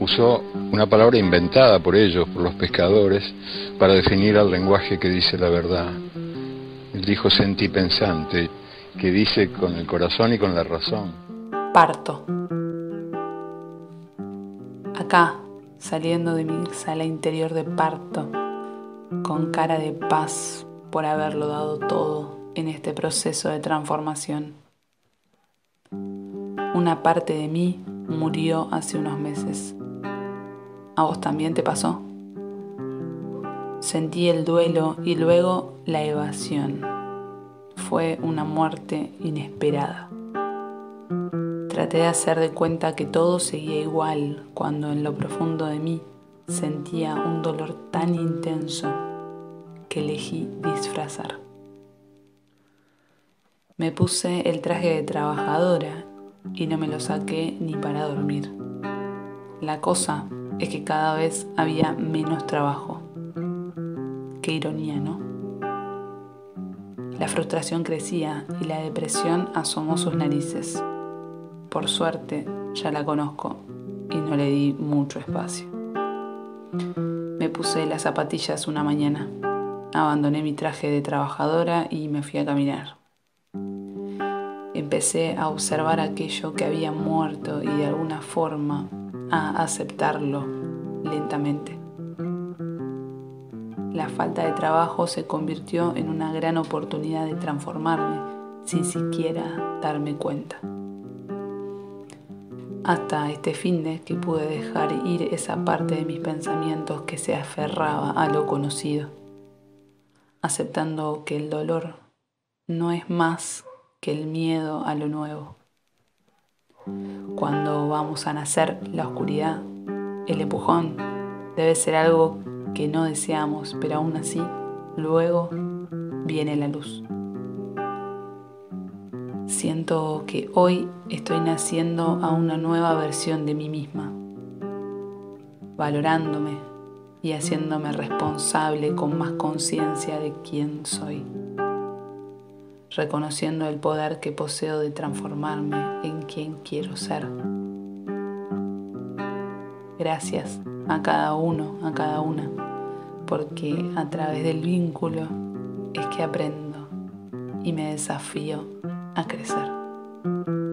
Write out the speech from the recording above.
Usó una palabra inventada por ellos, por los pescadores, para definir al lenguaje que dice la verdad. Él dijo sentí pensante, que dice con el corazón y con la razón. Parto. Acá, saliendo de mi sala interior de parto, con cara de paz por haberlo dado todo en este proceso de transformación. Una parte de mí murió hace unos meses. ¿A vos también te pasó? Sentí el duelo y luego la evasión. Fue una muerte inesperada. Traté de hacer de cuenta que todo seguía igual cuando en lo profundo de mí sentía un dolor tan intenso que elegí disfrazar. Me puse el traje de trabajadora y no me lo saqué ni para dormir. La cosa es que cada vez había menos trabajo. Qué ironía, ¿no? La frustración crecía y la depresión asomó sus narices. Por suerte, ya la conozco y no le di mucho espacio. Me puse las zapatillas una mañana, abandoné mi traje de trabajadora y me fui a caminar. Empecé a observar aquello que había muerto y de alguna forma a aceptarlo lentamente. La falta de trabajo se convirtió en una gran oportunidad de transformarme sin siquiera darme cuenta. Hasta este fin de que pude dejar ir esa parte de mis pensamientos que se aferraba a lo conocido, aceptando que el dolor no es más que el miedo a lo nuevo. Cuando vamos a nacer, la oscuridad, el empujón, debe ser algo que no deseamos, pero aún así, luego viene la luz. Siento que hoy estoy naciendo a una nueva versión de mí misma, valorándome y haciéndome responsable con más conciencia de quién soy reconociendo el poder que poseo de transformarme en quien quiero ser. Gracias a cada uno, a cada una, porque a través del vínculo es que aprendo y me desafío a crecer.